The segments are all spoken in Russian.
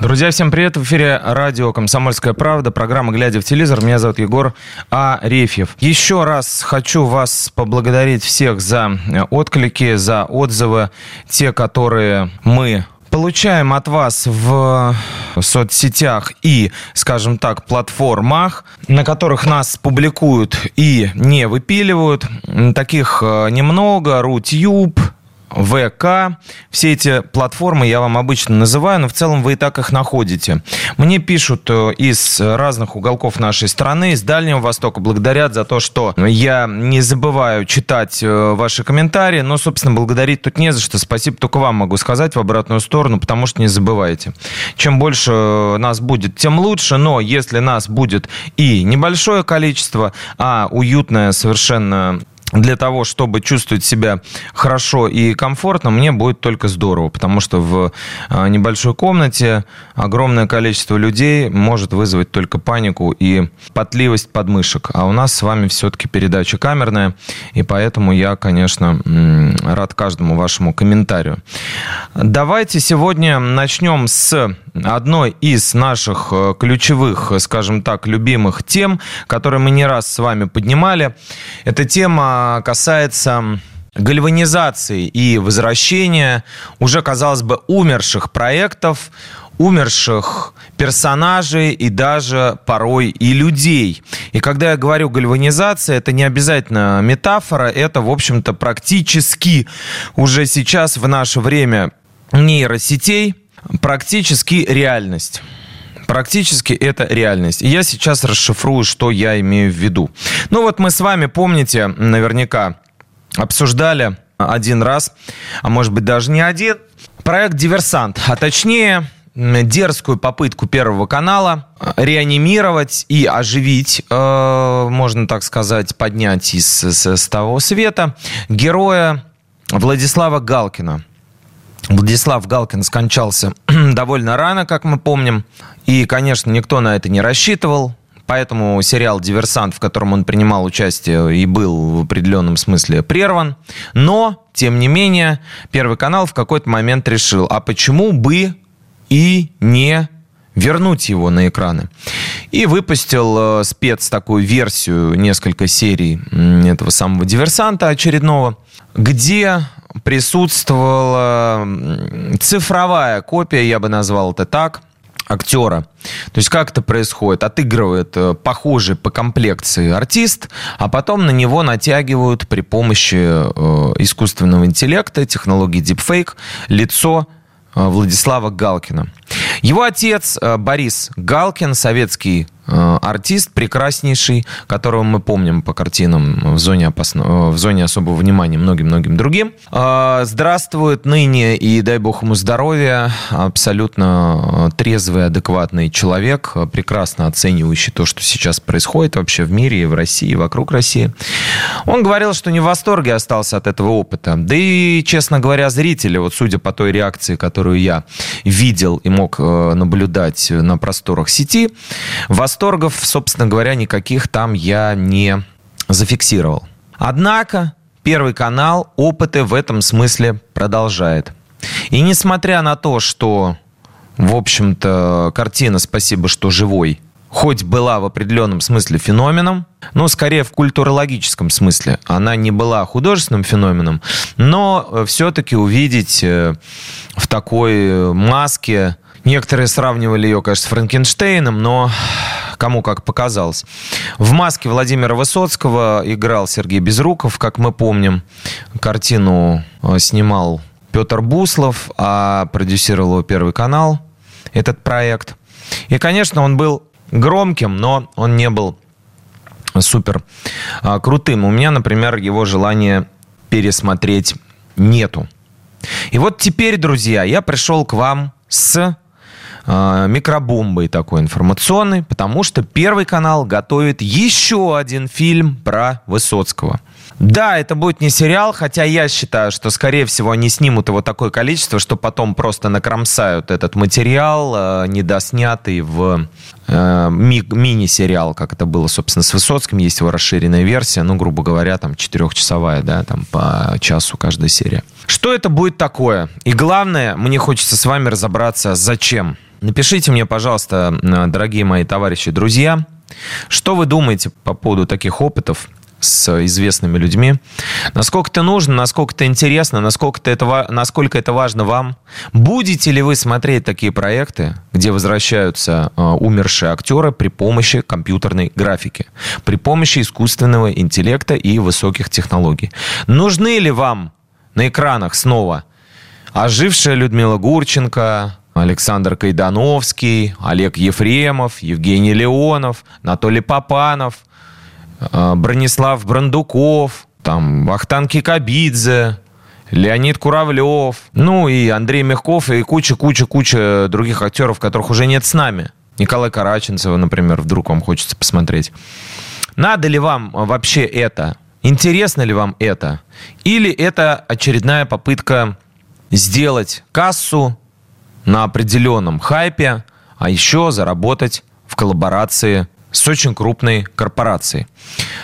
Друзья, всем привет! В эфире радио «Комсомольская правда», программа «Глядя в телевизор». Меня зовут Егор Арефьев. Еще раз хочу вас поблагодарить всех за отклики, за отзывы, те, которые мы получаем от вас в соцсетях и, скажем так, платформах, на которых нас публикуют и не выпиливают. Таких э, немного. Рутюб, ВК. Все эти платформы я вам обычно называю, но в целом вы и так их находите. Мне пишут э, из разных уголков нашей страны, из Дальнего Востока, благодарят за то, что я не забываю читать э, ваши комментарии, но, собственно, благодарить тут не за что. Спасибо только вам могу сказать в обратную сторону, потому что не забывайте. Чем больше э, нас будет, тем лучше, но если нас будет и небольшое количество, а уютное совершенно для того, чтобы чувствовать себя хорошо и комфортно, мне будет только здорово, потому что в а, небольшой комнате огромное количество людей может вызвать только панику и потливость подмышек. А у нас с вами все-таки передача камерная, и поэтому я, конечно, рад каждому вашему комментарию. Давайте сегодня начнем с одной из наших э, ключевых, скажем так, любимых тем, которые мы не раз с вами поднимали. Эта тема касается гальванизации и возвращения уже, казалось бы, умерших проектов, умерших персонажей и даже порой и людей. И когда я говорю гальванизация, это не обязательно метафора, это, в общем-то, практически уже сейчас в наше время нейросетей – практически реальность. Практически это реальность. И я сейчас расшифрую, что я имею в виду. Ну вот мы с вами, помните, наверняка обсуждали один раз, а может быть даже не один, проект «Диверсант», а точнее дерзкую попытку Первого канала реанимировать и оживить, э, можно так сказать, поднять из с того света героя Владислава Галкина – Владислав Галкин скончался довольно рано, как мы помним. И, конечно, никто на это не рассчитывал. Поэтому сериал «Диверсант», в котором он принимал участие и был в определенном смысле прерван. Но, тем не менее, Первый канал в какой-то момент решил, а почему бы и не вернуть его на экраны. И выпустил э, спец такую версию, несколько серий этого самого «Диверсанта» очередного, где присутствовала цифровая копия, я бы назвал это так, актера. То есть как это происходит? Отыгрывает э, похожий по комплекции артист, а потом на него натягивают при помощи э, искусственного интеллекта, технологии deepfake, лицо э, Владислава Галкина. Его отец Борис Галкин, советский артист прекраснейший, которого мы помним по картинам в зоне, опасно... Э, в зоне особого внимания многим-многим другим. Э, здравствует ныне и дай бог ему здоровья, абсолютно трезвый, адекватный человек, прекрасно оценивающий то, что сейчас происходит вообще в мире и в России, и вокруг России. Он говорил, что не в восторге остался от этого опыта. Да и, честно говоря, зрители, вот судя по той реакции, которую я видел и мог наблюдать на просторах сети, восторг восторгов, собственно говоря, никаких там я не зафиксировал. Однако Первый канал опыты в этом смысле продолжает. И несмотря на то, что, в общем-то, картина «Спасибо, что живой» хоть была в определенном смысле феноменом, но скорее в культурологическом смысле. Она не была художественным феноменом, но все-таки увидеть э, в такой маске Некоторые сравнивали ее, конечно, с Франкенштейном, но кому как показалось. В маске Владимира Высоцкого играл Сергей Безруков, как мы помним. Картину э, снимал Петр Буслов, а продюсировал его Первый канал, этот проект. И, конечно, он был громким, но он не был супер а, крутым. У меня, например, его желания пересмотреть нету. И вот теперь, друзья, я пришел к вам с микробомбой такой информационной, потому что Первый канал готовит еще один фильм про Высоцкого. Да, это будет не сериал, хотя я считаю, что, скорее всего, они снимут его такое количество, что потом просто накромсают этот материал, э, недоснятый в э, ми- мини-сериал, как это было, собственно, с Высоцким. Есть его расширенная версия, ну, грубо говоря, там, четырехчасовая, да, там, по часу каждая серия. Что это будет такое? И главное, мне хочется с вами разобраться, зачем. Напишите мне, пожалуйста, э, дорогие мои товарищи, друзья, что вы думаете по поводу таких опытов? с известными людьми. Насколько это нужно, насколько это интересно, насколько это, насколько это важно вам. Будете ли вы смотреть такие проекты, где возвращаются э, умершие актеры при помощи компьютерной графики, при помощи искусственного интеллекта и высоких технологий? Нужны ли вам на экранах снова ожившая Людмила Гурченко, Александр Кайдановский, Олег Ефремов, Евгений Леонов, Анатолий Попанов – а, Бронислав Брандуков, там, Вахтан Кикабидзе, Леонид Куравлев, ну и Андрей Мягков и куча-куча-куча других актеров, которых уже нет с нами. Николай Караченцева, например, вдруг вам хочется посмотреть. Надо ли вам вообще это? Интересно ли вам это? Или это очередная попытка сделать кассу на определенном хайпе, а еще заработать в коллаборации с очень крупной корпорацией.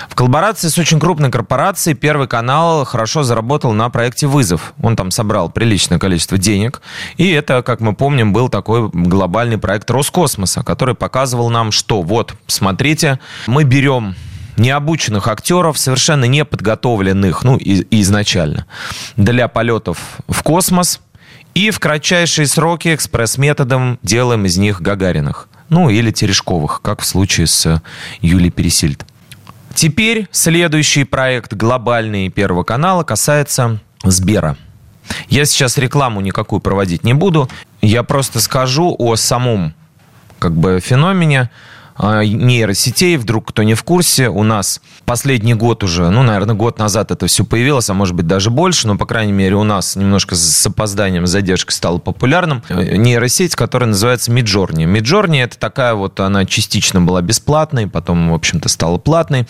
В коллаборации с очень крупной корпорацией Первый канал хорошо заработал на проекте «Вызов». Он там собрал приличное количество денег. И это, как мы помним, был такой глобальный проект Роскосмоса, который показывал нам, что вот, смотрите, мы берем необученных актеров, совершенно неподготовленных, ну, и, изначально, для полетов в космос, и в кратчайшие сроки экспресс-методом делаем из них Гагариных. Ну, или Терешковых, как в случае с Юлией Пересильд. Теперь следующий проект глобальный Первого канала касается Сбера. Я сейчас рекламу никакую проводить не буду. Я просто скажу о самом как бы феномене. А, нейросетей, вдруг кто не в курсе, у нас последний год уже, ну, наверное, год назад это все появилось, а может быть даже больше, но, по крайней мере, у нас немножко с опозданием, с задержкой стало популярным э, нейросеть, которая называется Midjourney. Midjourney это такая вот, она частично была бесплатной, потом, в общем-то, стала платной.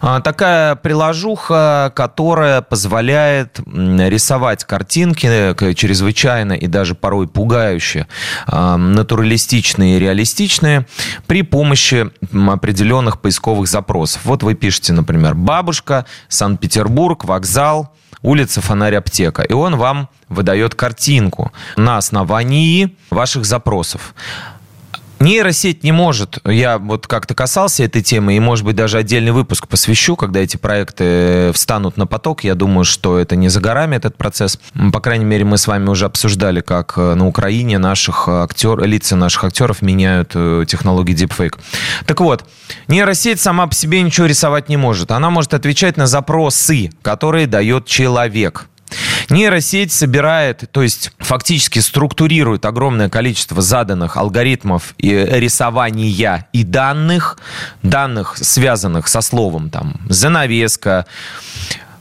А, такая приложуха, которая позволяет рисовать картинки э, чрезвычайно и даже порой пугающе а, натуралистичные и реалистичные при помощи помощи определенных поисковых запросов. Вот вы пишете, например, «бабушка», «Санкт-Петербург», «вокзал», улица, фонарь, аптека. И он вам выдает картинку на основании ваших запросов. Нейросеть не может, я вот как-то касался этой темы, и, может быть, даже отдельный выпуск посвящу, когда эти проекты встанут на поток. Я думаю, что это не за горами, этот процесс. По крайней мере, мы с вами уже обсуждали, как э, на Украине наших актер, лица наших актеров меняют э, технологии deepfake. Так вот, нейросеть сама по себе ничего рисовать не может. Она может отвечать на запросы, которые дает человек. Нейросеть собирает, то есть фактически структурирует огромное количество заданных алгоритмов и рисования и данных, данных, связанных со словом там занавеска,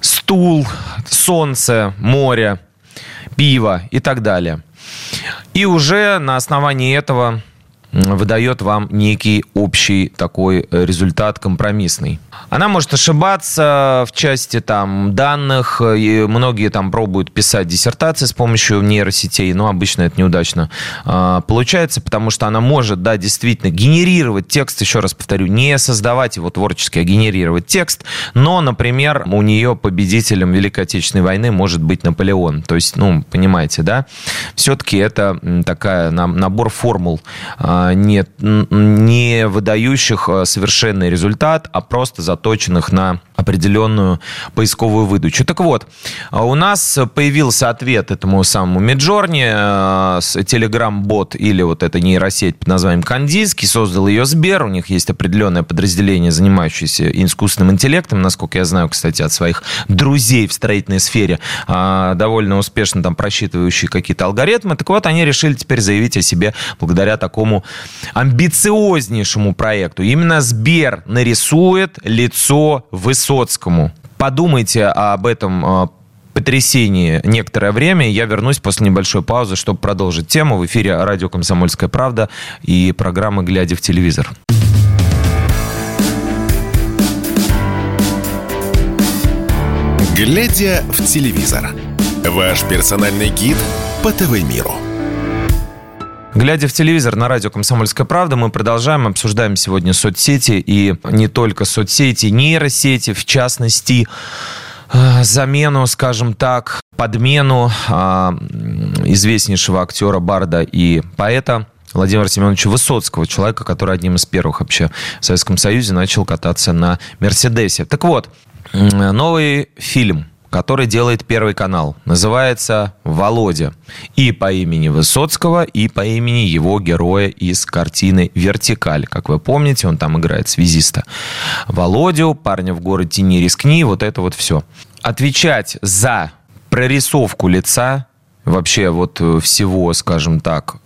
стул, солнце, море, пиво и так далее. И уже на основании этого выдает вам некий общий такой э, результат компромиссный. Она может ошибаться в части там данных, и многие там пробуют писать диссертации с помощью нейросетей, но обычно это неудачно а, получается, потому что она может, да, действительно генерировать текст, еще раз повторю, не создавать его творчески, а генерировать текст, но, например, у нее победителем Великой Отечественной войны может быть Наполеон, то есть, ну, понимаете, да, все-таки это такая набор формул, а, не, не выдающих э, совершенный результат, а просто заточенных на определенную поисковую выдачу. Так вот, а у нас появился ответ этому самому Миджорни, э, Telegram-бот или вот эта нейросеть под названием Кандийский, создал ее Сбер, у них есть определенное подразделение, занимающееся искусственным интеллектом, насколько я знаю, кстати, от своих друзей в строительной сфере, а, довольно успешно там просчитывающие какие-то алгоритмы. Так вот, они решили теперь заявить о себе благодаря такому амбициознейшему проекту. Именно Сбер нарисует лицо Высоцкому. Подумайте об этом а, потрясении некоторое время. Я вернусь после небольшой паузы, чтобы продолжить тему. В эфире радио «Комсомольская правда» и программы «Глядя в телевизор». «Глядя в телевизор» – ваш персональный гид по ТВ-миру. Глядя в телевизор на радио «Комсомольская правда», мы продолжаем, обсуждаем сегодня соцсети и не только соцсети, нейросети, в частности, э, замену, скажем так, подмену а, известнейшего актера, барда и поэта Владимира Семеновича Высоцкого, человека, который одним из первых вообще в Советском Союзе начал кататься на Мерседесе. Так вот, новый фильм – который делает Первый канал. Называется «Володя». И по имени Высоцкого, и по имени его героя из картины «Вертикаль». Как вы помните, он там играет связиста. Володю, парня в городе «Не рискни», вот это вот все. Отвечать за прорисовку лица, вообще вот всего, скажем так,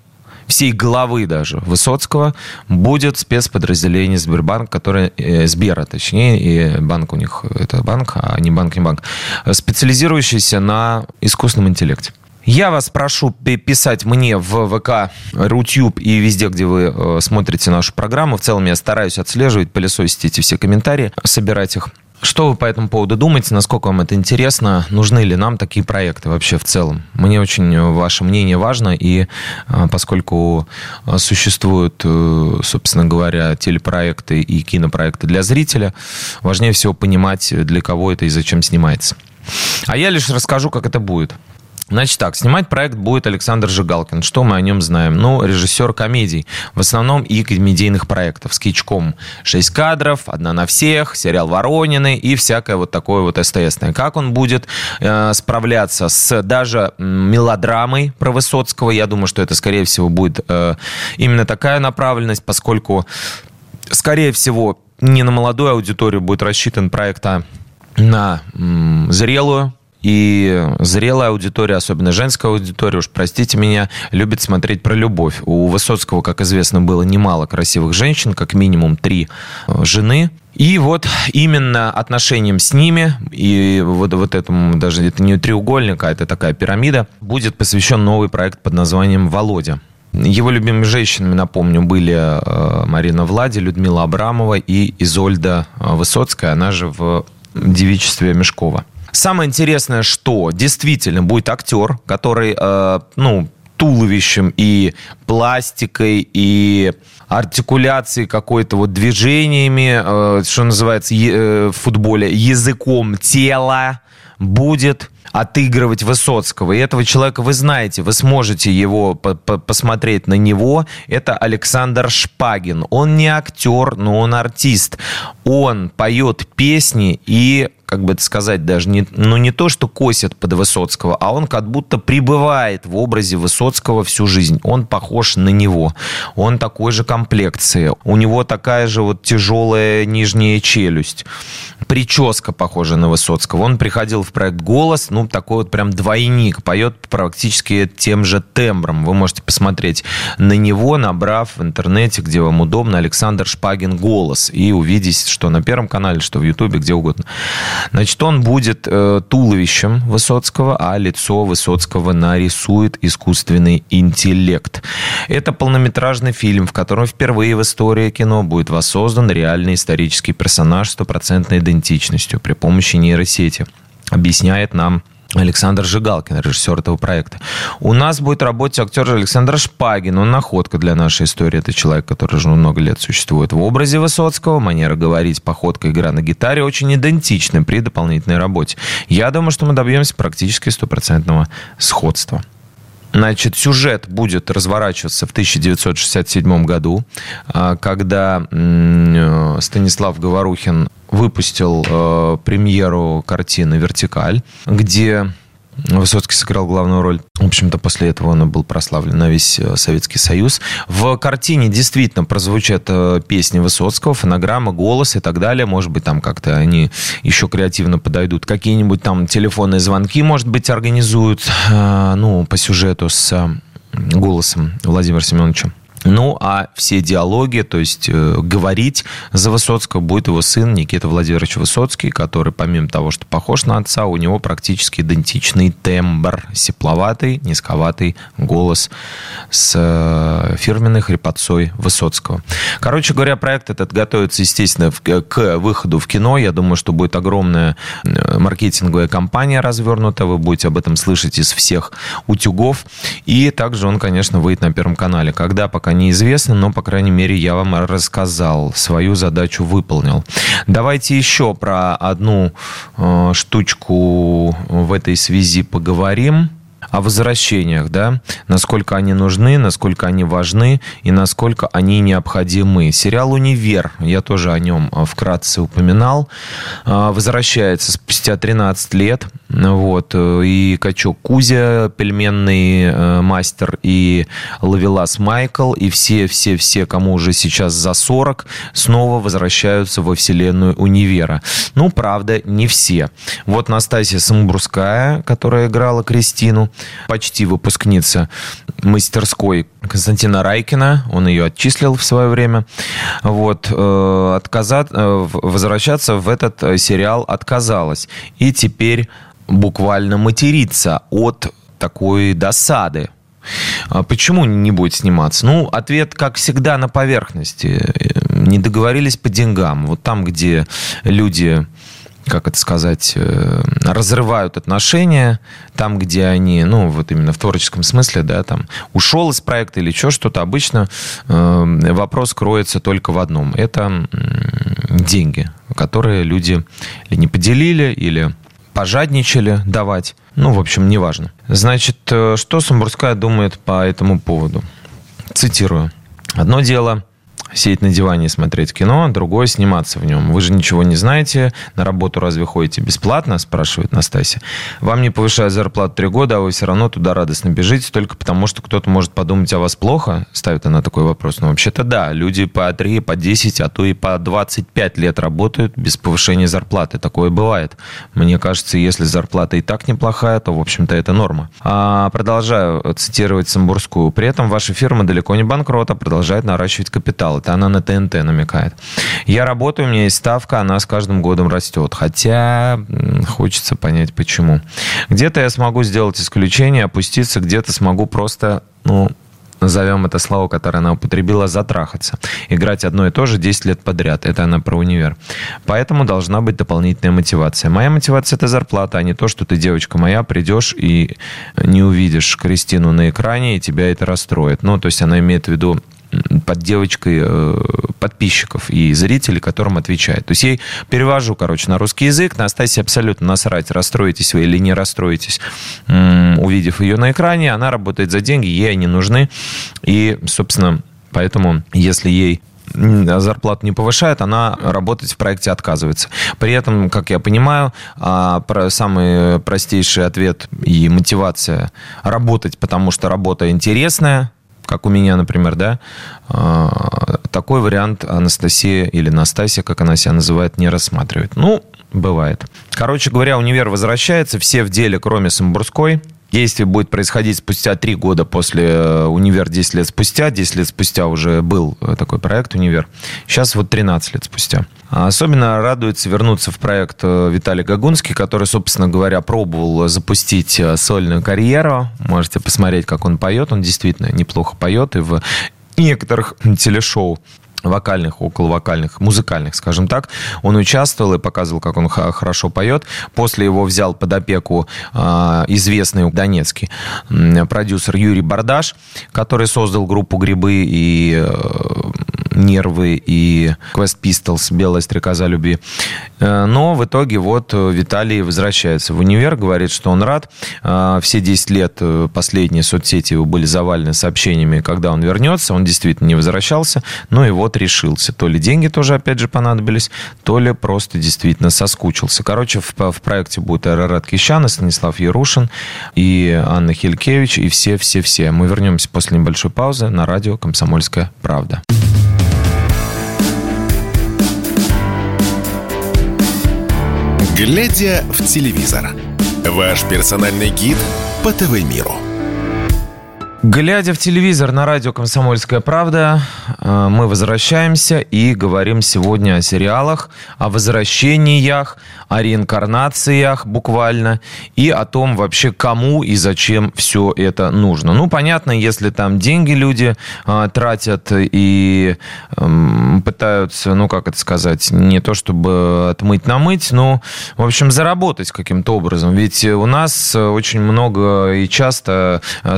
всей главы даже Высоцкого будет спецподразделение Сбербанк, которое, э, Сбера, точнее, и банк у них, это банк, а не банк, не банк, специализирующийся на искусственном интеллекте. Я вас прошу писать мне в ВК, Рутюб и везде, где вы э, смотрите нашу программу. В целом я стараюсь отслеживать, пылесосить эти все комментарии, собирать их. Что вы по этому поводу думаете? Насколько вам это интересно? Нужны ли нам такие проекты вообще в целом? Мне очень ваше мнение важно, и а, поскольку а, существуют, э, собственно говоря, телепроекты и кинопроекты для зрителя, важнее всего понимать, для кого это и зачем снимается. А я лишь расскажу, как это будет. Значит так, снимать проект будет Александр Жигалкин. Что мы о нем знаем? Ну, режиссер комедий. В основном и комедийных проектов. С Кичком 6 кадров, одна на всех, сериал Воронины и всякое вот такое вот СТСное. Как он будет э, справляться с даже мелодрамой про Высоцкого? Я думаю, что это, скорее всего, будет э, именно такая направленность, поскольку, скорее всего, не на молодую аудиторию будет рассчитан проект, а на зрелую и зрелая аудитория, особенно женская аудитория, уж простите меня, любит смотреть про любовь. У Высоцкого, как известно, было немало красивых женщин, как минимум три э, жены. И вот именно отношением с ними, и вот, вот этому, даже это не треугольник, а это такая пирамида, будет посвящен новый проект под названием «Володя». Его любимыми женщинами, напомню, были э, Марина Влади, Людмила Абрамова и Изольда э, Высоцкая, она же в девичестве Мешкова. Самое интересное, что действительно будет актер, который, э, ну, туловищем и пластикой и артикуляцией какой-то вот движениями, э, что называется э, в футболе, языком тела будет отыгрывать Высоцкого. И этого человека вы знаете, вы сможете его по -по посмотреть на него. Это Александр Шпагин. Он не актер, но он артист. Он поет песни и как бы это сказать, даже не, ну не то, что косит под Высоцкого, а он как будто пребывает в образе Высоцкого всю жизнь. Он похож на него. Он такой же комплекции. У него такая же вот тяжелая нижняя челюсть. Прическа похожа на Высоцкого. Он приходил в проект «Голос», ну, такой вот прям двойник. Поет практически тем же тембром. Вы можете посмотреть на него, набрав в интернете, где вам удобно, Александр Шпагин «Голос», и увидеть, что на Первом канале, что в Ютубе, где угодно. Значит, он будет э, туловищем Высоцкого, а лицо Высоцкого нарисует искусственный интеллект. Это полнометражный фильм, в котором впервые в истории кино будет воссоздан реальный исторический персонаж с стопроцентной идентичностью при помощи нейросети. Объясняет нам Александр Жигалкин, режиссер этого проекта. У нас будет работать актер Александр Шпагин. Он находка для нашей истории. Это человек, который уже много лет существует в образе Высоцкого. Манера говорить, походка, игра на гитаре очень идентичны при дополнительной работе. Я думаю, что мы добьемся практически стопроцентного сходства. Значит, сюжет будет разворачиваться в 1967 году, а, когда э, Станислав Говорухин выпустил э, премьеру картины «Вертикаль», где Высоцкий сыграл главную роль. В общем-то, после этого он был прославлен на весь э, Советский Союз. В картине действительно прозвучат э, песни Высоцкого, фонограмма, голос и так далее. Может быть, там как-то они еще креативно подойдут. Какие-нибудь там телефонные звонки, может быть, организуют, э, ну, по сюжету с голосом Владимира Семеновича Ну, а все диалоги, то есть э, говорить за Высоцкого будет его сын Никита Владимирович Высоцкий, который, помимо того, что похож на отца, у него практически идентичный тембр, сепловатый, низковатый голос с э, фирменной хрипотцой Высоцкого. Короче говоря, проект этот готовится, естественно, к выходу в кино. Я думаю, что будет огромная э, маркетинговая кампания развернута. Вы будете об этом слышать из всех утюгов. И также он, конечно, выйдет на Первом канале. Когда, пока пока неизвестно, но, по крайней мере, я вам рассказал, свою задачу выполнил. Давайте еще про одну э, штучку в этой связи поговорим о возвращениях, да, насколько они нужны, насколько они важны и насколько они необходимы. Сериал «Универ», я тоже о нем а, вкратце упоминал, а, возвращается спустя 13 лет, вот, э, и Качок Кузя, пельменный э, мастер, и Лавелас Майкл, и все-все-все, кому уже сейчас за 40, снова возвращаются во вселенную «Универа». Ну, правда, не все. Вот Настасья Самбурская, которая играла Кристину, почти выпускница мастерской Константина Райкина, он ее отчислил в свое время. Вот, э, отказать, возвращаться в этот сериал отказалась. И теперь буквально материться от такой досады. А почему не будет сниматься? Ну, ответ, как всегда, на поверхности. Не договорились по деньгам. Вот там, где люди как это сказать, э, разрывают отношения там, где они, ну, вот именно в творческом смысле, да, там, ушел из проекта или еще что-то, обычно э, вопрос кроется только в одном. Это деньги, которые люди или не поделили, или пожадничали давать. Ну, в общем, неважно. Значит, э, что Самбурская думает по этому поводу? Цитирую. Одно дело сидеть на диване и смотреть кино, другое сниматься в нем. Вы же ничего не знаете, на работу разве ходите бесплатно, спрашивает Настасья. Вам не повышают зарплату три года, а вы все равно туда радостно бежите, только потому что кто-то может подумать о вас плохо, ставит она такой вопрос. Ну, вообще-то да, люди по 3, по 10, а то и по 25 лет работают без повышения зарплаты. Такое бывает. Мне кажется, если зарплата и так неплохая, то, в общем-то, это норма. А продолжаю цитировать Самбурскую. При этом ваша фирма далеко не банкрот, а продолжает наращивать капитал. Это она на ТНТ намекает. Я работаю, у меня есть ставка, она с каждым годом растет. Хотя хочется понять, почему. Где-то я смогу сделать исключение, опуститься, где-то смогу просто, ну, назовем это слово, которое она употребила, затрахаться. Играть одно и то же 10 лет подряд. Это она про универ. Поэтому должна быть дополнительная мотивация. Моя мотивация – это зарплата, а не то, что ты, девочка моя, придешь и не увидишь Кристину на экране, и тебя это расстроит. Ну, то есть она имеет в виду под девочкой э, подписчиков и зрителей, которым отвечает. То есть я перевожу, короче, на русский язык. Настасья абсолютно насрать, расстроитесь вы или не расстроитесь, увидев ее на экране. Она работает за деньги, ей они нужны. И, собственно, поэтому, если ей зарплату не повышает, она работать в проекте отказывается. При этом, как я понимаю, а, самый простейший ответ и мотивация работать, потому что работа интересная, как у меня, например, да, а, такой вариант Анастасия или Настасья, как она себя называет, не рассматривает. Ну, бывает. Короче говоря, универ возвращается, все в деле, кроме Самбурской. Действие будет происходить спустя три года после э, «Универ» 10 лет спустя. 10 лет спустя уже был э, такой проект «Универ». Сейчас вот 13 лет спустя. А особенно радуется вернуться в проект э, Виталий Гагунский, который, собственно говоря, пробовал запустить сольную карьеру. Можете посмотреть, как он поет. Он действительно неплохо поет и в некоторых телешоу вокальных, около вокальных, музыкальных, скажем так. Он участвовал и показывал, как он хорошо поет. После его взял под опеку э, известный донецкий продюсер Юрий Бардаш, который создал группу «Грибы» и э, «Нервы» и «Quest Pistols», «Белая стрекоза любви». Э, но в итоге вот Виталий возвращается в универ, говорит, что он рад. Э, все 10 лет э, последние соцсети его были завалены сообщениями, когда он вернется. Он действительно не возвращался, но и вот вот решился. То ли деньги тоже, опять же, понадобились, то ли просто действительно соскучился. Короче, в, в проекте будет Арарат Кищан, Станислав Ярушин и Анна Хилькевич, и все-все-все. Мы вернемся после небольшой паузы на радио «Комсомольская правда». Глядя в телевизор. Ваш персональный гид по ТВ-миру. Глядя в телевизор на радио «Комсомольская правда», э, мы возвращаемся и говорим сегодня о сериалах, о возвращениях, о реинкарнациях буквально и о том вообще, кому и зачем все это нужно. Ну, понятно, если там деньги люди э, тратят и э, пытаются, ну, как это сказать, не то чтобы отмыть намыть, но, в общем, заработать каким-то образом. Ведь у нас очень много и часто э,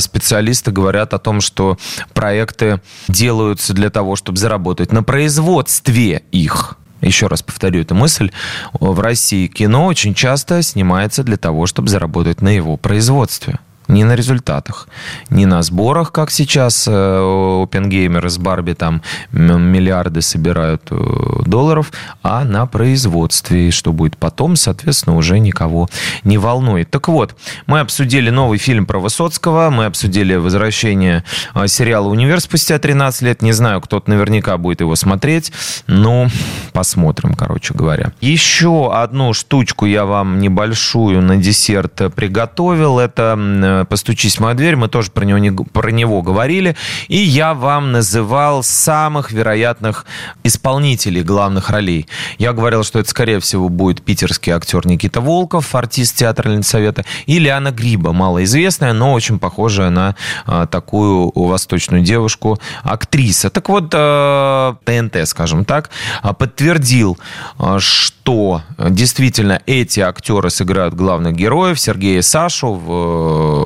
специалисты говорят о том, что проекты делаются для того, чтобы заработать на производстве их. Еще раз повторю эту мысль. В России кино очень часто снимается для того, чтобы заработать на его производстве не на результатах, не на сборах, как сейчас опенгеймеры с Барби там миллиарды собирают э, долларов, а на производстве. что будет потом, соответственно, уже никого не волнует. Так вот, мы обсудили новый фильм про Высоцкого, мы обсудили возвращение э, сериала «Универ» спустя 13 лет. Не знаю, кто-то наверняка будет его смотреть, но посмотрим, короче говоря. Еще одну штучку я вам небольшую на десерт приготовил. Это «Постучись в мою дверь», мы тоже про него, не, про него говорили, и я вам называл самых вероятных исполнителей главных ролей. Я говорил, что это, скорее всего, будет питерский актер Никита Волков, артист театра Ленсовета, и Лиана Гриба, малоизвестная, но очень похожая на а, такую восточную девушку, актриса. Так вот, а, ТНТ, скажем так, а, подтвердил, а, что действительно эти актеры сыграют главных героев, Сергея и Сашу в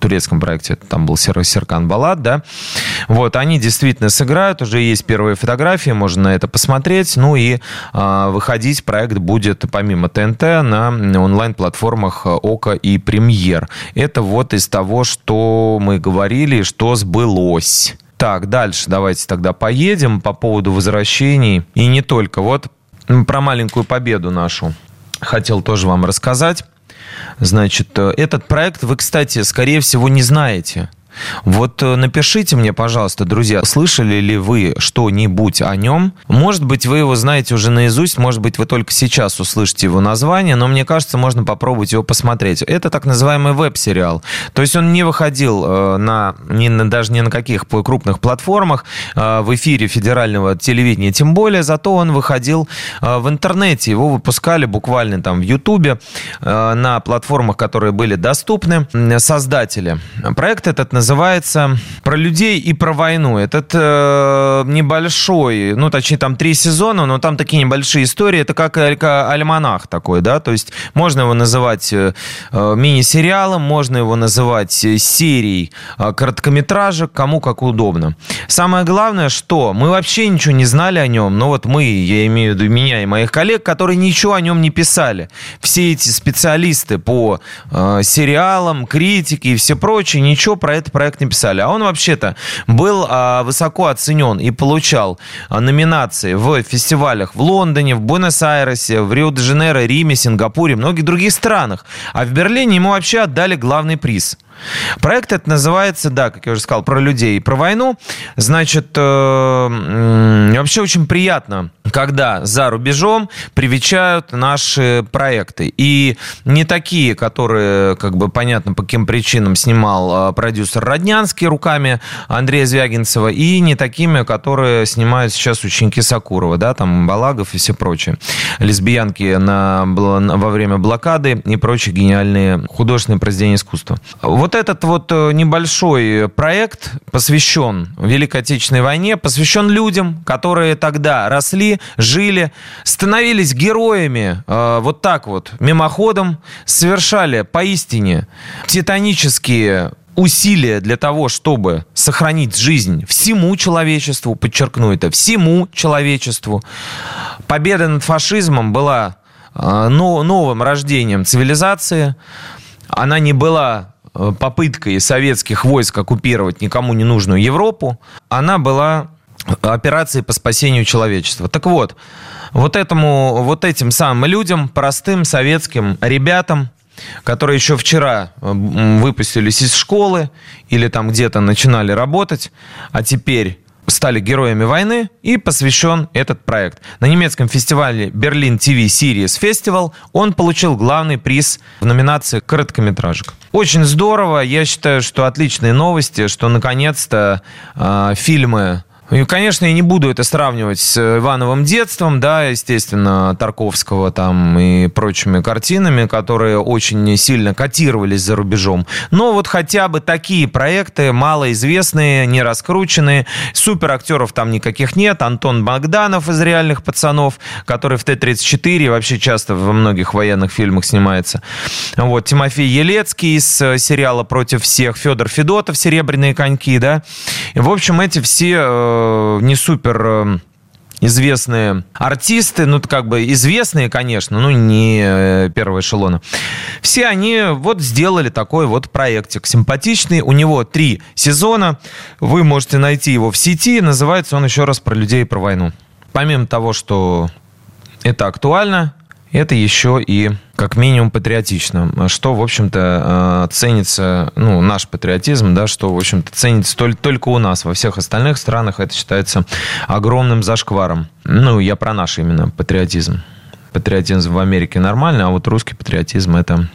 турецком проекте, там был Серкан Балат, да, вот, они действительно сыграют, уже есть первые фотографии, можно на это посмотреть, ну и э, выходить проект будет помимо ТНТ на онлайн-платформах ОКО и Премьер. Это вот из того, что мы говорили, что сбылось. Так, дальше давайте тогда поедем по поводу возвращений. И не только. Вот про маленькую победу нашу хотел тоже вам рассказать. Значит, э, этот проект вы, кстати, скорее всего, не знаете. Вот э, напишите мне, пожалуйста, друзья, слышали ли вы что-нибудь о нем? Может быть, вы его знаете уже наизусть, может быть, вы только сейчас услышите его название, но мне кажется, можно попробовать его посмотреть. Это так называемый веб-сериал. То есть он не выходил э, на, ни на, даже ни на каких крупных платформах, э, в эфире федерального телевидения, тем более, зато он выходил в интернете. Его выпускали буквально там в Ютубе, на платформах, которые были доступны. Создатели. Проект этот называется называется «Про людей и про войну». Этот э, небольшой, ну, точнее, там три сезона, но там такие небольшие истории. Это как альманах такой, да, то есть можно его называть э, э мини-сериалом, можно его называть э, серией э, короткометражек, кому как удобно. Самое главное, что мы вообще ничего не знали о нем, но вот мы, я имею в виду меня и моих коллег, которые ничего о нем не писали. Все эти специалисты по э, сериалам, критики и все прочее, ничего про это проект не писали. А он вообще-то был а, высоко оценен и получал а, номинации в фестивалях в Лондоне, в Буэнос-Айресе, в Рио-де-Жанейро, Риме, Сингапуре, многих других странах. А в Берлине ему вообще отдали главный приз. Проект это называется, да, как я уже сказал, про людей и про войну. Значит, э, вообще очень приятно, когда за рубежом привечают наши проекты. И не такие, которые, как бы понятно, по каким причинам снимал э, продюсер Роднянский руками Андрея Звягинцева, и не такими, которые снимают сейчас ученики Сакурова, да, там Балагов и все прочее. Лесбиянки на, во время блокады и прочие гениальные художественные произведения искусства. Вот этот вот э, небольшой проект посвящен Великой Отечественной войне, посвящен людям, которые тогда росли, жили, становились героями э, вот так вот мимоходом, совершали поистине титанические усилия для того, чтобы сохранить жизнь всему человечеству, подчеркну это, всему человечеству. Победа над фашизмом была э, новым рождением цивилизации. Она не была Э, попыткой советских войск оккупировать никому не нужную Европу, она была операцией по спасению человечества. Так вот, вот, этому, вот этим самым людям, простым советским ребятам, которые еще вчера выпустились из школы или там где-то начинали работать, а теперь стали героями войны и посвящен этот проект. На немецком фестивале Berlin TV Series Festival он получил главный приз в номинации короткометражек. Очень здорово. Я считаю, что отличные новости, что наконец-то э, фильмы конечно, я не буду это сравнивать с Ивановым детством, да, естественно, Тарковского там и прочими картинами, которые очень сильно котировались за рубежом. Но вот хотя бы такие проекты, малоизвестные, не раскрученные, супер актеров там никаких нет. Антон Богданов из «Реальных пацанов», который в Т-34 вообще часто во многих военных фильмах снимается. Вот, Тимофей Елецкий из сериала «Против всех», Федор Федотов «Серебряные коньки», да. И, в общем, эти все э, Э, не супер э, известные артисты, ну, как бы известные, конечно, ну, не э, первого эшелона. Все они вот сделали такой вот проектик симпатичный. У него три сезона. Вы можете найти его в сети. Называется он еще раз про людей и про войну. Помимо того, что это актуально, это еще и как минимум патриотично, что, в общем-то, э, ценится, ну, наш патриотизм, да, что, в общем-то, ценится только, только у нас. Во всех остальных странах это считается огромным зашкваром. Ну, я про наш именно патриотизм. Патриотизм в Америке нормально, а вот русский патриотизм это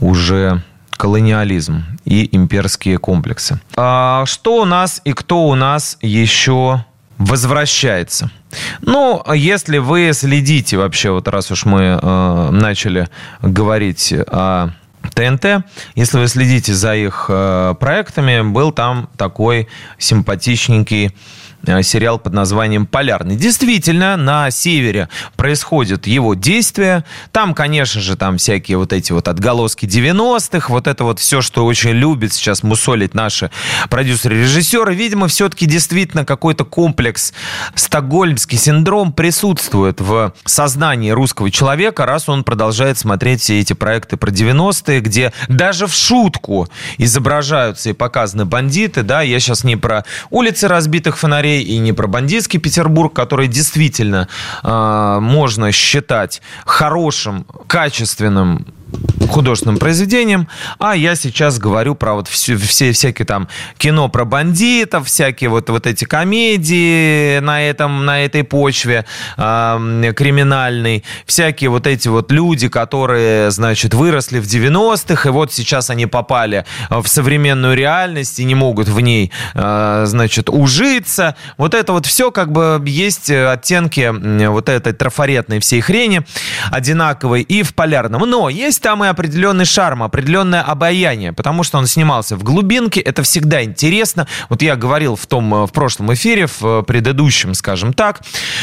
уже колониализм и имперские комплексы. А что у нас и кто у нас еще возвращается? Ну, если вы следите вообще, вот раз уж мы э, начали говорить о ТНТ, если вы следите за их э, проектами, был там такой симпатичненький сериал под названием «Полярный». Действительно, на севере происходит его действие. Там, конечно же, там всякие вот эти вот отголоски 90-х, вот это вот все, что очень любят сейчас мусолить наши продюсеры-режиссеры. Видимо, все-таки действительно какой-то комплекс, стокгольмский синдром присутствует в сознании русского человека, раз он продолжает смотреть все эти проекты про 90-е, где даже в шутку изображаются и показаны бандиты, да, я сейчас не про улицы разбитых фонарей, фонарей и не про бандитский Петербург, который действительно э, можно считать хорошим, качественным художественным произведением, а я сейчас говорю про вот все, все всякие там кино про бандитов, всякие вот, вот эти комедии на, этом, на этой почве э, криминальной, всякие вот эти вот люди, которые, значит, выросли в 90-х, и вот сейчас они попали в современную реальность и не могут в ней, э, значит, ужиться. Вот это вот все как бы есть оттенки вот этой трафаретной всей хрени одинаковой и в полярном. Но есть есть там и определенный шарм, определенное обаяние, потому что он снимался в глубинке, это всегда интересно. Вот я говорил в том, э, в прошлом эфире, в э, предыдущем, скажем так,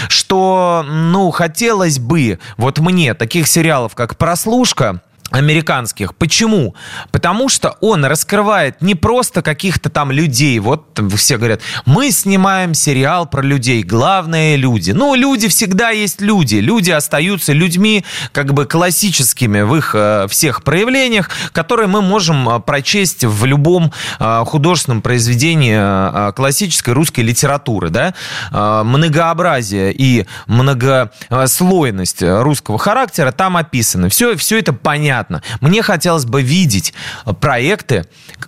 что, ну, хотелось бы вот мне таких сериалов, как «Прослушка», американских. Почему? Потому что он раскрывает не просто каких-то там людей. Вот все говорят, мы снимаем сериал про людей. Главное люди. Ну, люди всегда есть люди. Люди остаются людьми как бы классическими в их э, всех проявлениях, которые мы можем э, прочесть в любом э, художественном произведении классической русской литературы. Да? Многообразие и многослойность русского характера там описаны. Все, все это понятно понятно. Мне хотелось бы видеть проекты,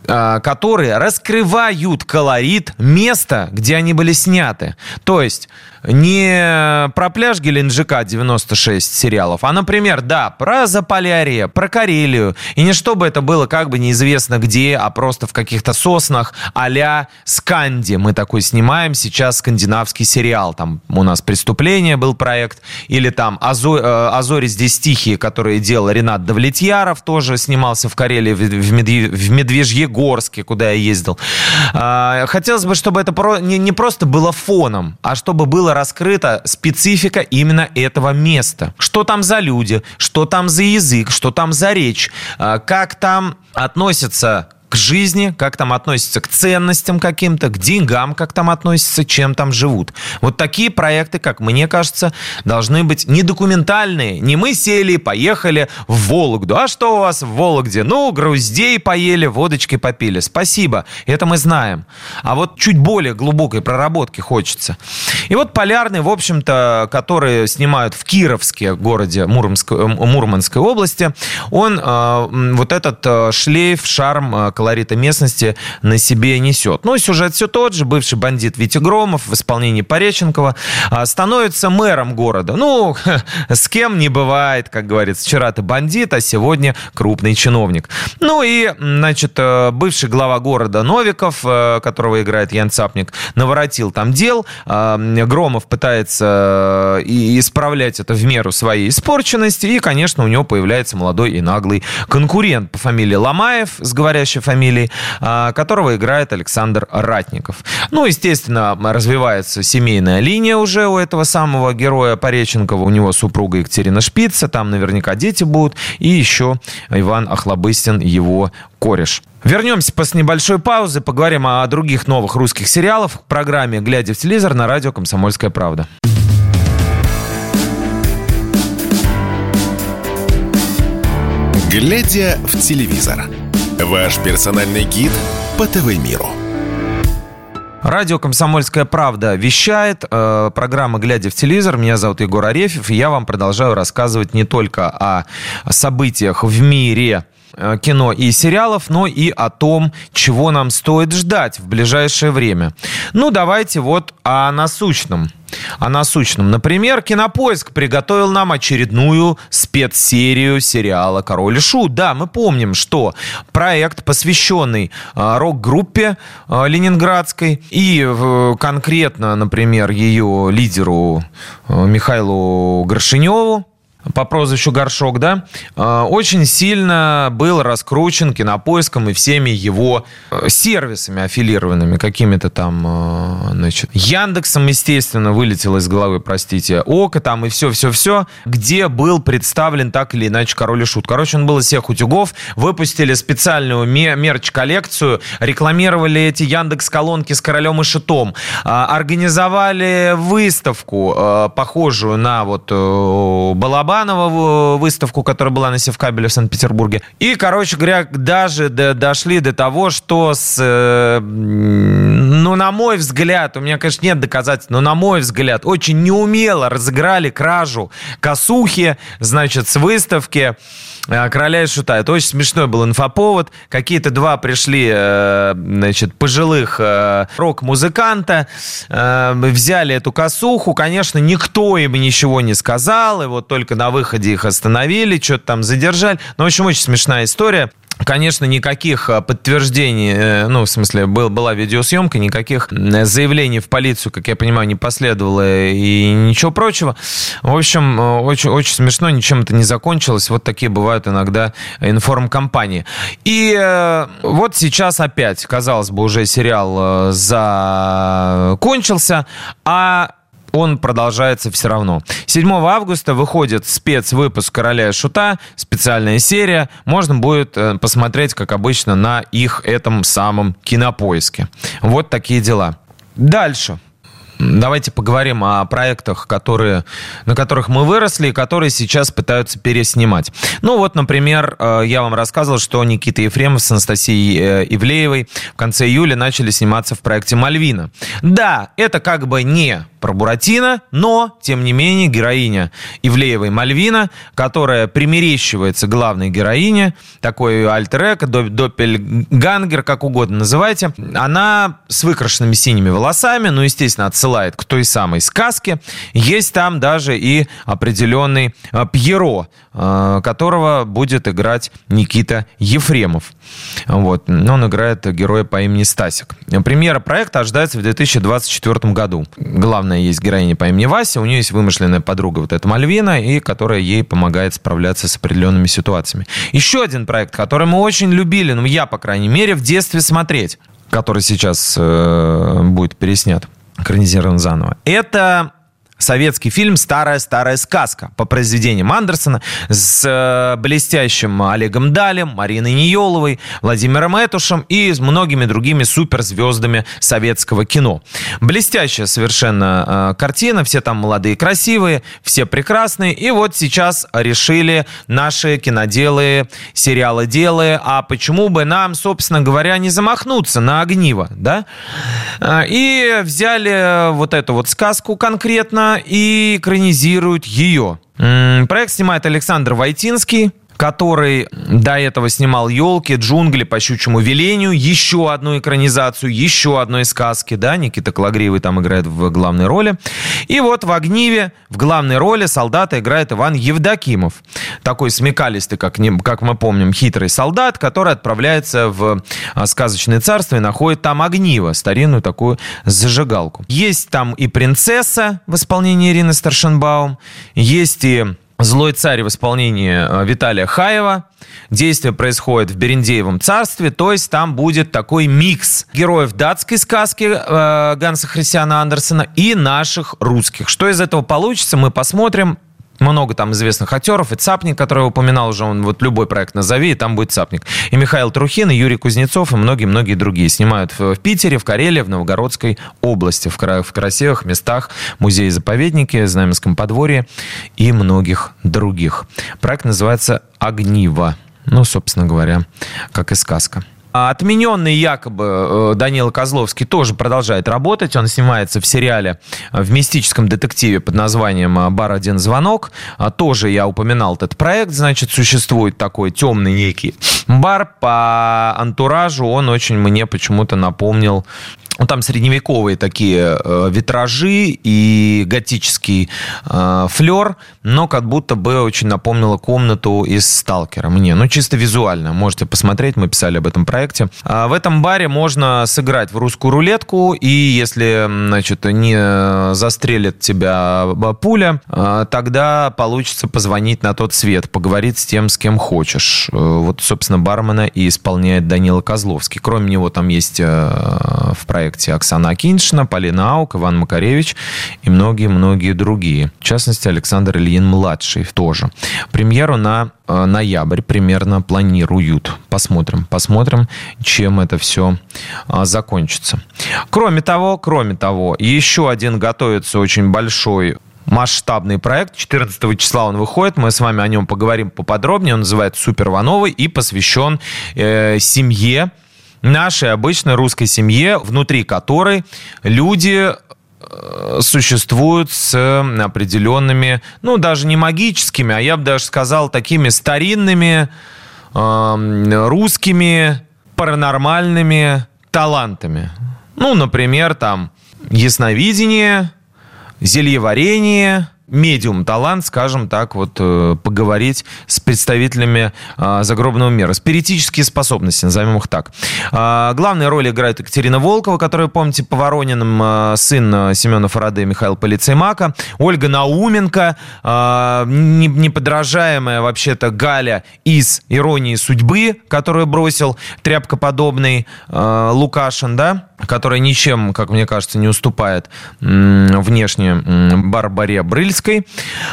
а, которые раскрывают колорит места, где они были сняты. То есть не про пляж Геленджика 96 сериалов, а, например, да, про Заполярье, про Карелию. И не чтобы это было как бы неизвестно где, а просто в каких-то соснах а-ля Сканди. Мы такой снимаем сейчас скандинавский сериал. Там у нас «Преступление» был проект. Или там «Азо... Э, «Азори здесь тихие», которые делал Ренат Давлетьяров, тоже снимался в Карелии, в, Медве... в Медвежьегорске, куда я ездил. А, хотелось бы, чтобы это не просто было фоном, а чтобы было раскрыта специфика именно этого места. Что там за люди, что там за язык, что там за речь, а, как там относятся к жизни, как там относятся к ценностям каким-то, к деньгам, как там относятся, чем там живут. Вот такие проекты, как мне кажется, должны быть не документальные. Не мы сели, поехали в Вологду. А что у вас в Вологде? Ну, груздей поели, водочки попили. Спасибо, это мы знаем. А вот чуть более глубокой проработки хочется. И вот Полярный, в общем-то, который снимают в Кировске, городе Мурманской, Мурманской области, он э, вот этот э, шлейф, шарм, колорита местности на себе несет. Ну, сюжет все тот же. Бывший бандит Витя Громов в исполнении Пореченкова а, становится мэром города. Ну, с кем не бывает, как говорится. Вчера ты бандит, а сегодня крупный чиновник. Ну и, значит, э, бывший глава города Новиков, э, которого играет Ян Цапник, наворотил там дел. А, Громов пытается и исправлять это в меру своей испорченности. И, конечно, у него появляется молодой и наглый конкурент по фамилии Ломаев с говорящей фамилией, а, которого играет Александр Ратников. Ну, естественно, развивается семейная линия уже у этого самого героя Пореченкова. У него супруга Екатерина Шпица, там наверняка дети будут. И еще Иван Охлобыстин, его кореш. Вернемся после небольшой паузы, поговорим о других новых русских сериалах в программе «Глядя в телевизор» на радио «Комсомольская правда». «Глядя в телевизор» – ваш персональный гид по ТВ-миру. Радио «Комсомольская правда» вещает. Э, программа «Глядя в телевизор». Меня зовут Егор Арефьев. И я вам продолжаю рассказывать не только о событиях в мире кино и сериалов, но и о том, чего нам стоит ждать в ближайшее время. Ну, давайте вот о насущном о насущном. Например, Кинопоиск приготовил нам очередную спецсерию сериала «Король и Шут». Да, мы помним, что проект, посвященный а, рок-группе а, ленинградской и конкретно, например, ее лидеру Михаилу Горшиневу, по прозвищу Горшок, да, а, очень сильно был раскручен кинопоиском и всеми его э, сервисами аффилированными, какими-то там, э, значит, Яндексом, естественно, вылетело из головы, простите, Око там и все-все-все, где был представлен так или иначе Король и Шут. Короче, он был из всех утюгов, выпустили специальную мерч-коллекцию, рекламировали эти Яндекс-колонки с Королем и Шутом, а, организовали выставку, э, похожую на вот Балаба Иванова выставку, которая была на Севкабеле в Санкт-Петербурге. И, короче говоря, даже до, дошли до того, что с, э, ну, на мой взгляд, у меня, конечно, нет доказательств, но на мой взгляд, очень неумело разыграли кражу косухи, значит, с выставки. Э, короля и шута. Это очень смешной был инфоповод. Какие-то два пришли, э, значит, пожилых э, рок-музыканта, взяли эту косуху. Конечно, никто им ничего не сказал, и вот только на выходе их остановили, что-то там задержали. Ну, в общем, очень смешная история. Конечно, никаких а, подтверждений, э, ну, в смысле, был, была видеосъемка, никаких заявлений в полицию, как я понимаю, не последовало и ничего прочего. В общем, э, очень, очень смешно, ничем это не закончилось. Вот такие бывают иногда информкомпании. И э, вот сейчас опять, казалось бы, уже сериал закончился, а он продолжается все равно. 7 августа выходит спецвыпуск «Короля и Шута», специальная серия. Можно будет э, посмотреть, как обычно, на их этом самом кинопоиске. Вот такие дела. Дальше. Давайте поговорим о проектах, которые, на которых мы выросли которые сейчас пытаются переснимать. Ну вот, например, э, я вам рассказывал, что Никита Ефремов с Анастасией э, Ивлеевой в конце июля начали сниматься в проекте «Мальвина». Да, это как бы не про Буратино, но, тем не менее, героиня Ивлеевой Мальвина, которая примерещивается главной героине, такой альтер-эко, доппельгангер, как угодно называйте, она с выкрашенными синими волосами, ну, естественно, отсылает к той самой сказке. Есть там даже и определенный а, Пьеро, а, которого будет играть Никита Ефремов. Вот. Он играет героя по имени Стасик. Премьера проекта ожидается в 2024 году. Главное есть героиня по имени Вася, у нее есть вымышленная подруга, вот эта Мальвина, и которая ей помогает справляться с определенными ситуациями. Еще один проект, который мы очень любили, ну я, по крайней мере, в детстве смотреть, который сейчас э, будет переснят, экранизирован заново. Это советский фильм «Старая-старая сказка» по произведениям Андерсона с э, блестящим Олегом Далем, Мариной Ниеловой, Владимиром Этушем и с многими другими суперзвездами советского кино. Блестящая совершенно э, картина, все там молодые, красивые, все прекрасные. И вот сейчас решили наши киноделы, сериалы-делы, а почему бы нам, собственно говоря, не замахнуться на огниво, да? Э, и взяли вот эту вот сказку конкретно и экранизируют ее. Проект снимает Александр Войтинский. Который до этого снимал «Елки», «Джунгли» по щучьему велению, еще одну экранизацию, еще одной сказки, да, Никита Калагриевый там играет в главной роли. И вот в «Огниве» в главной роли солдата играет Иван Евдокимов. Такой смекалистый, как, не, как мы помним, хитрый солдат, который отправляется в а, сказочное царство и находит там огниво, старинную такую зажигалку. Есть там и принцесса в исполнении Ирины Старшенбаум, есть и «Злой царь» в исполнении э, Виталия Хаева. Действие происходит в Берендеевом царстве, то есть там будет такой микс героев датской сказки э, Ганса Христиана Андерсона и наших русских. Что из этого получится, мы посмотрим много там известных актеров, и Цапник, который я упоминал уже, он вот любой проект назови, и там будет Цапник. И Михаил Трухин, и Юрий Кузнецов, и многие-многие другие. Снимают в, Питере, в Карелии, в Новгородской области, в, в красивых местах, музеи-заповедники, Знаменском подворье и многих других. Проект называется «Огниво». Ну, собственно говоря, как и сказка. А отмененный якобы э, Данила Козловский тоже продолжает работать. Он снимается в сериале э, в мистическом детективе под названием э, «Бар один звонок». А тоже я упоминал этот проект. Значит, существует такой темный некий бар по антуражу. Он очень мне почему-то напомнил ну, там средневековые такие э, витражи и готический э, флер, но как будто бы очень напомнило комнату из «Сталкера» мне. Ну, чисто визуально. Можете посмотреть, мы писали об этом проекте. А в этом баре можно сыграть в русскую рулетку, и если, значит, не застрелит тебя пуля, э, тогда получится позвонить на тот свет, поговорить с тем, с кем хочешь. Э, вот, собственно, бармена и исполняет Данила Козловский. Кроме него там есть э, в проекте проекте Оксана Акиншина, Полина Аук, Иван Макаревич и многие-многие другие. В частности, Александр Ильин-младший тоже. Премьеру на э, ноябрь примерно планируют. Посмотрим, посмотрим, чем это все э, закончится. Кроме того, кроме того, еще один готовится очень большой масштабный проект. 14 числа он выходит. Мы с вами о нем поговорим поподробнее. Он называется «Супер Вановый» и посвящен э, семье нашей обычной русской семье, внутри которой люди э, существуют с определенными, ну, даже не магическими, а я бы даже сказал, такими старинными э, русскими паранормальными талантами. Ну, например, там ясновидение, зельеварение – медиум талант, скажем так, вот э, поговорить с представителями э, загробного мира. Спиритические способности, назовем их так. Э, главные роли играет Екатерина Волкова, которую, помните, по Воронинам, э, сын Семена Фараде Михаил Полицеймака. Ольга Науменко, неподражаемая вообще-то Галя из «Иронии судьбы», которую бросил тряпкоподобный Лукашин, да? Которая ничем, как мне кажется, не уступает внешне Барбаре Брыльской,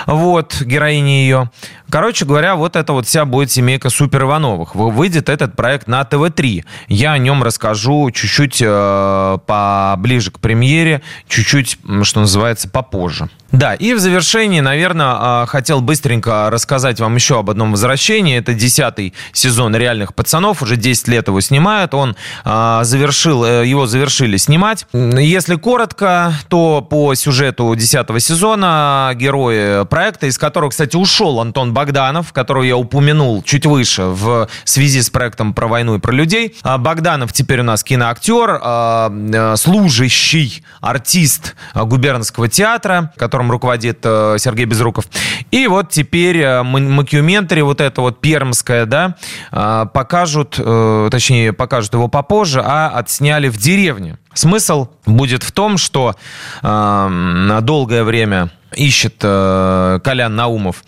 вот, героине ее. Короче говоря, вот это вот вся будет семейка Супер Ивановых. Выйдет этот проект на ТВ-3. Я о нем расскажу чуть-чуть э, поближе к премьере, чуть-чуть, что называется, попозже. Да, и в завершении, наверное, э, хотел быстренько рассказать вам еще об одном возвращении. Это десятый сезон «Реальных пацанов». Уже 10 лет его снимают. Он э, завершил, его завершили снимать. Если коротко, то по сюжету десятого сезона герои проекта, из которого, кстати, ушел Антон Богданов, которого я упомянул чуть выше в связи с проектом про войну и про людей. А, Богданов теперь у нас киноактер, а, э, служащий артист губернского театра, которым руководит э, Сергей Безруков. И вот теперь э, макюментари, вот это вот пермское, да, покажут, точнее, покажут его попозже, а отсняли в деревне деревне. Смысл будет в том, что на долгое время ищет э, Колян Наумов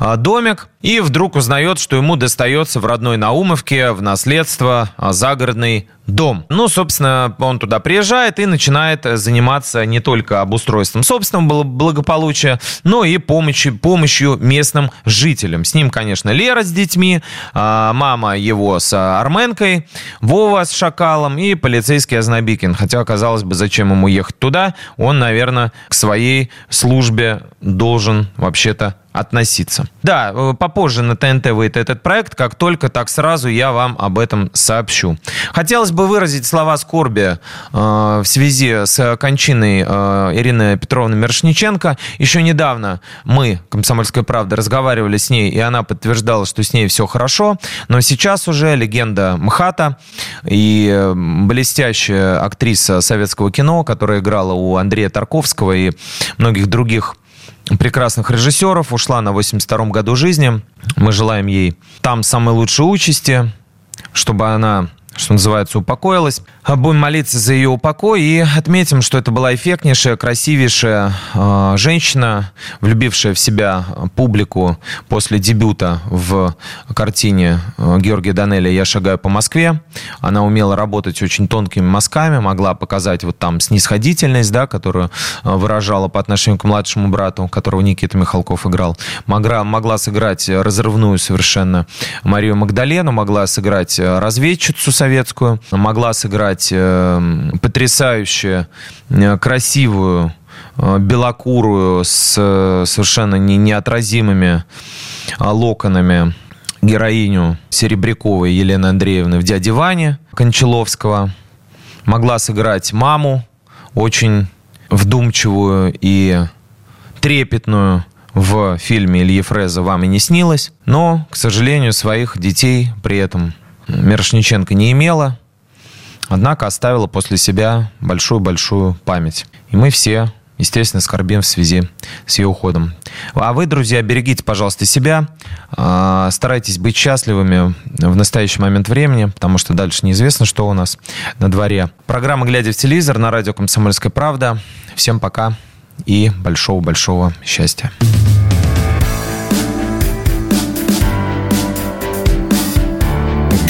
э, домик и вдруг узнает, что ему достается в родной Наумовке в наследство э, загородный дом. Ну, собственно, он туда приезжает и начинает заниматься не только обустройством собственного благополучия, но и помощью, помощью местным жителям. С ним, конечно, Лера с детьми, а, мама его с Арменкой, Вова с Шакалом и полицейский Ознобикин. Хотя, казалось бы, зачем ему ехать туда? Он, наверное, к своей службе должен вообще-то относиться. Да, э, попозже на ТНТ выйдет этот проект. Как только, так сразу я вам об этом сообщу. Хотелось бы выразить слова скорби э, в связи с кончиной э, Ирины Петровны Мершниченко. Еще недавно мы, «Комсомольская правда», разговаривали с ней, и она подтверждала, что с ней все хорошо. Но сейчас уже легенда МХАТа и э, блестящая актриса советского кино, которая играла у Андрея Тарковского и многих других прекрасных режиссеров, ушла на 82-м году жизни. Мы желаем ей там самой лучшей участи, чтобы она что называется, упокоилась. Будем молиться за ее упокой и отметим, что это была эффектнейшая, красивейшая э, женщина, влюбившая в себя публику после дебюта в картине э, Георгия Данеля «Я шагаю по Москве». Она умела работать очень тонкими мазками, могла показать вот там снисходительность, да, которую э, выражала по отношению к младшему брату, которого Никита Михалков играл. Могла, могла сыграть разрывную совершенно Марию Магдалену, могла сыграть разведчицу советскую, могла сыграть э, потрясающую, э, красивую, э, белокурую, с совершенно не, неотразимыми локонами героиню Серебряковой Елены Андреевны в «Дяде Ване» Кончаловского. Могла сыграть маму, очень вдумчивую и трепетную в фильме Ильи Фреза «Вам и не снилось». Но, к сожалению, своих детей при этом Мирошниченко не имела, однако оставила после себя большую-большую память. И мы все, естественно, скорбим в связи с ее уходом. А вы, друзья, берегите, пожалуйста, себя, а, старайтесь быть счастливыми в настоящий момент времени, потому что дальше неизвестно, что у нас на дворе. Программа «Глядя в телевизор» на радио «Комсомольская правда». Всем пока и большого-большого счастья.